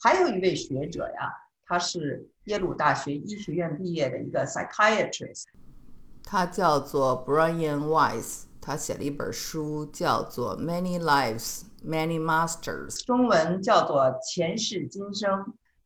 还有一位学者呀，他是耶鲁大学医学院毕业的一个 psychiatrist，他叫做 Brian Weiss，他写了一本书叫做《Many Lives, Many Masters》，中文叫做《前世今生》。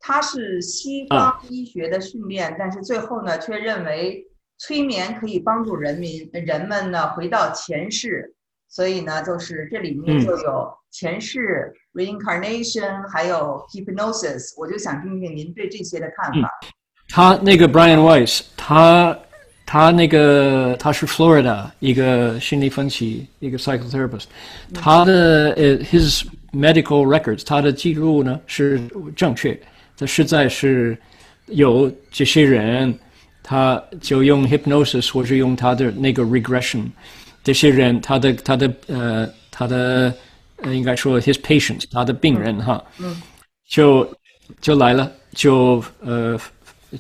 他是西方医学的训练，但是最后呢，却认为催眠可以帮助人民人们呢回到前世，所以呢，就是这里面就有前世 reincarnation，还有 hypnosis。我就想听听您对这些的看法。他那个 Brian Weiss，他他那个他是 Florida 一个心理分析一个 psychotherapist，他的呃 his medical records，他的记录呢是正确。他实在是有这些人，他就用 hypnosis 或者用他的那个 regression，这些人他的他的呃他的呃应该说 his patient 他的病人哈，就就来了，就呃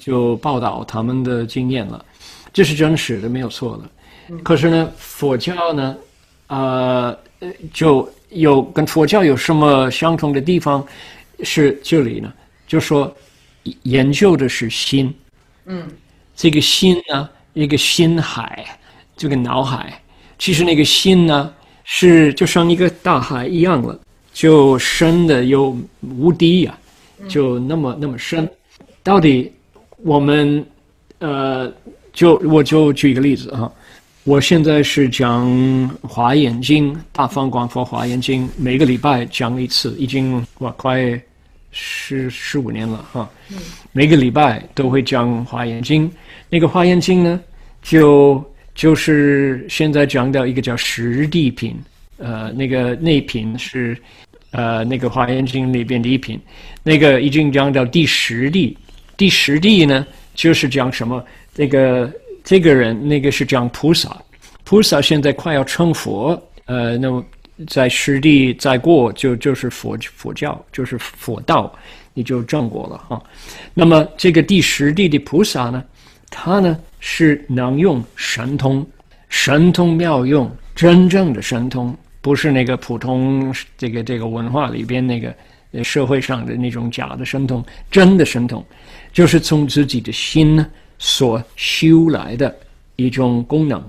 就报道他们的经验了，这是真实的没有错的。可是呢，佛教呢，呃就有跟佛教有什么相同的地方？是这里呢？就说研究的是心，嗯，这个心呢，一个心海，这个脑海，其实那个心呢，是就像一个大海一样了，就深的又无敌呀，就那么那么深。到底我们呃，就我就举一个例子啊，我现在是讲《华严经》，大方广佛华严经，每个礼拜讲一次，已经哇快。十十五年了哈，每个礼拜都会讲《华严经》。那个《华严经》呢，就就是现在讲到一个叫实地品，呃，那个内品是呃那个《华严经》里边的一品，那个已经讲到第十地。第十地呢，就是讲什么？这个这个人，那个是讲菩萨，菩萨现在快要成佛，呃，那么。在十地再过就就是佛佛教就是佛道，你就正果了哈。那么这个第十地的菩萨呢，他呢是能用神通，神通妙用，真正的神通，不是那个普通这个这个文化里边那个社会上的那种假的神通，真的神通，就是从自己的心呢所修来的一种功能。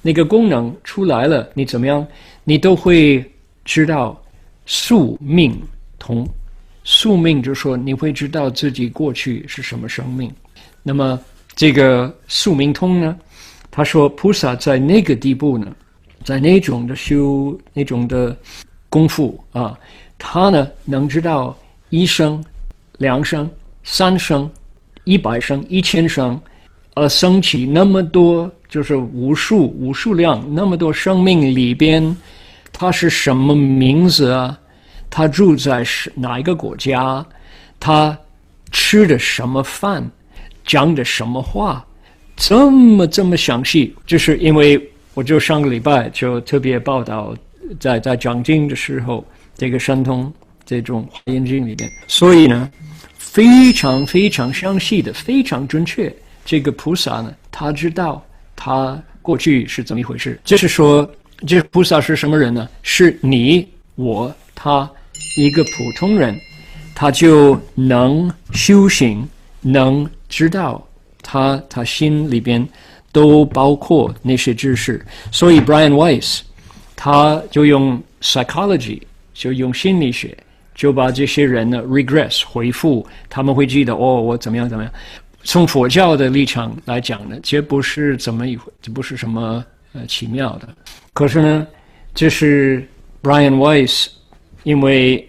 那个功能出来了，你怎么样？你都会知道宿命通。宿命就是说，你会知道自己过去是什么生命。那么这个宿命通呢？他说，菩萨在那个地步呢，在那种的修那种的功夫啊，他呢能知道一生、两生、三生、一百生、一千生，而升起那么多。就是无数无数量那么多生命里边，他是什么名字啊？他住在是哪一个国家？他吃的什么饭？讲的什么话？这么这么详细，就是因为我就上个礼拜就特别报道，在在讲经的时候，这个神通这种华严经里边，所以呢，非常非常详细的，非常准确。这个菩萨呢，他知道。他过去是怎么一回事？就是说，这菩萨是什么人呢？是你、我、他一个普通人，他就能修行，能知道他他心里边都包括那些知识。所以，Brian Weiss 他就用 psychology，就用心理学，就把这些人呢 regress 回复，他们会记得哦，我怎么样怎么样。从佛教的立场来讲呢，这不是怎么一回，这不是什么呃奇妙的。可是呢，这是 Brian Weiss，因为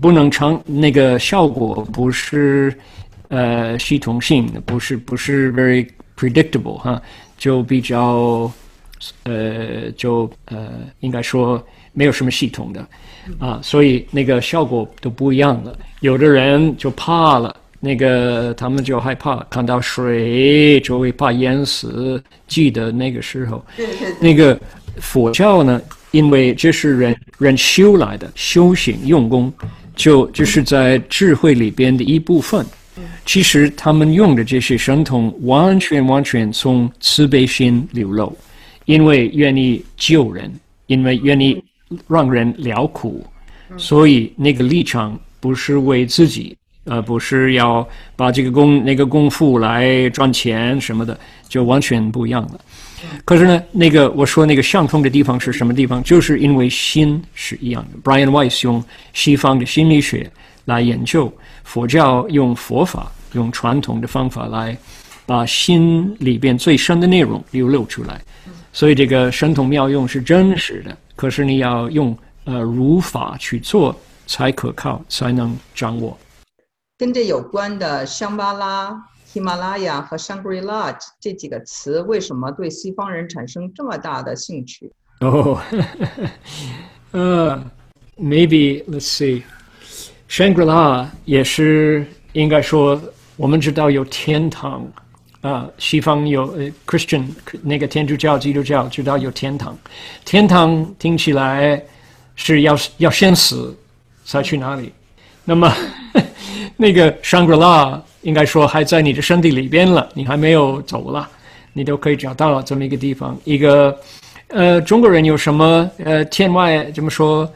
不能成那个效果不是呃系统性的，不是不是 very predictable 哈，就比较呃就呃应该说没有什么系统的啊，所以那个效果都不一样了。有的人就怕了。那个他们就害怕看到水就会怕淹死。记得那个时候，那个佛教呢，因为这是人人修来的修行用功，就就是在智慧里边的一部分。其实他们用的这些神通，完全完全从慈悲心流露，因为愿意救人，因为愿意让人了苦，所以那个立场不是为自己。呃，不是要把这个功那个功夫来赚钱什么的，就完全不一样了。可是呢，那个我说那个相通的地方是什么地方？就是因为心是一样的。Brian Weiss 用西方的心理学来研究，佛教用佛法，用传统的方法来把心里边最深的内容流露出来。所以这个神通妙用是真实的，可是你要用呃如法去做才可靠，才能掌握。跟这有关的香巴拉、喜马拉雅和 Shangri-La 这几个词，为什么对西方人产生这么大的兴趣？哦，呃，maybe let's see。Shangri-La 也是应该说，我们知道有天堂啊，西方有呃 Christian 那个天主教、基督教知道有天堂，天堂听起来是要要先死才去哪里，那么 那个 Shangri-La 应该说还在你的身体里边了，你还没有走了，你都可以找到这么一个地方。一个呃，中国人有什么呃天外怎么说？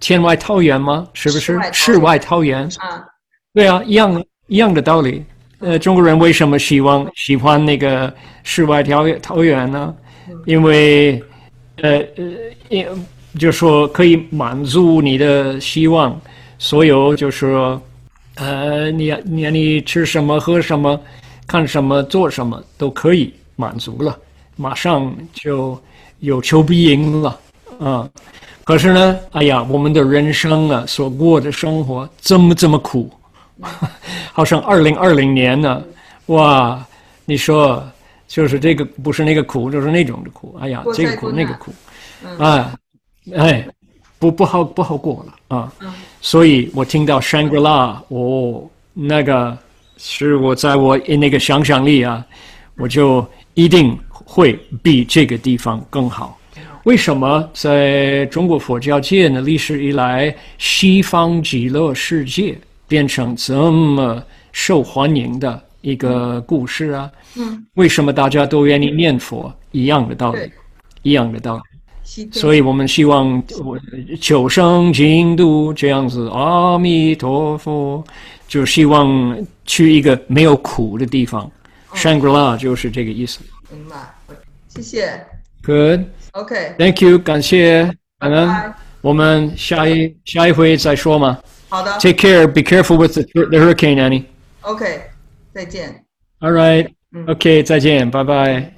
天外桃源吗？是不是世外桃源？啊，对啊，一样一样的道理。呃，中国人为什么希望喜欢那个世外桃源桃源呢？因为呃呃，因就说可以满足你的希望，所有就是说呃，你你你吃什么喝什么，看什么做什么都可以满足了，马上就有求必应了啊。可是呢，哎呀，我们的人生啊，所过的生活这么这么苦，好像二零二零年呢，哇，你说就是这个不是那个苦，就是那种的苦，哎呀，这个苦那个苦，啊，哎，不不好不好过了啊，所以我听到 Shangri-La，哦，那个是我在我那个想象力啊，我就一定会比这个地方更好。为什么在中国佛教界呢？历史以来，西方极乐世界变成这么受欢迎的一个故事啊？嗯，为什么大家都愿意念佛？一样的道理，一样的道理。所以我们希望我求生净土这样子，阿弥陀佛，就希望去一个没有苦的地方。Shangri-La 就是这个意思。明白，谢谢。Good。OK， Thank you，感谢感恩。拜。我们下一下一回再说嘛。好的 Take care. Be careful with the the hurricane, Annie. ，OK，再见。 All right. 嗯 OK，再见，拜拜。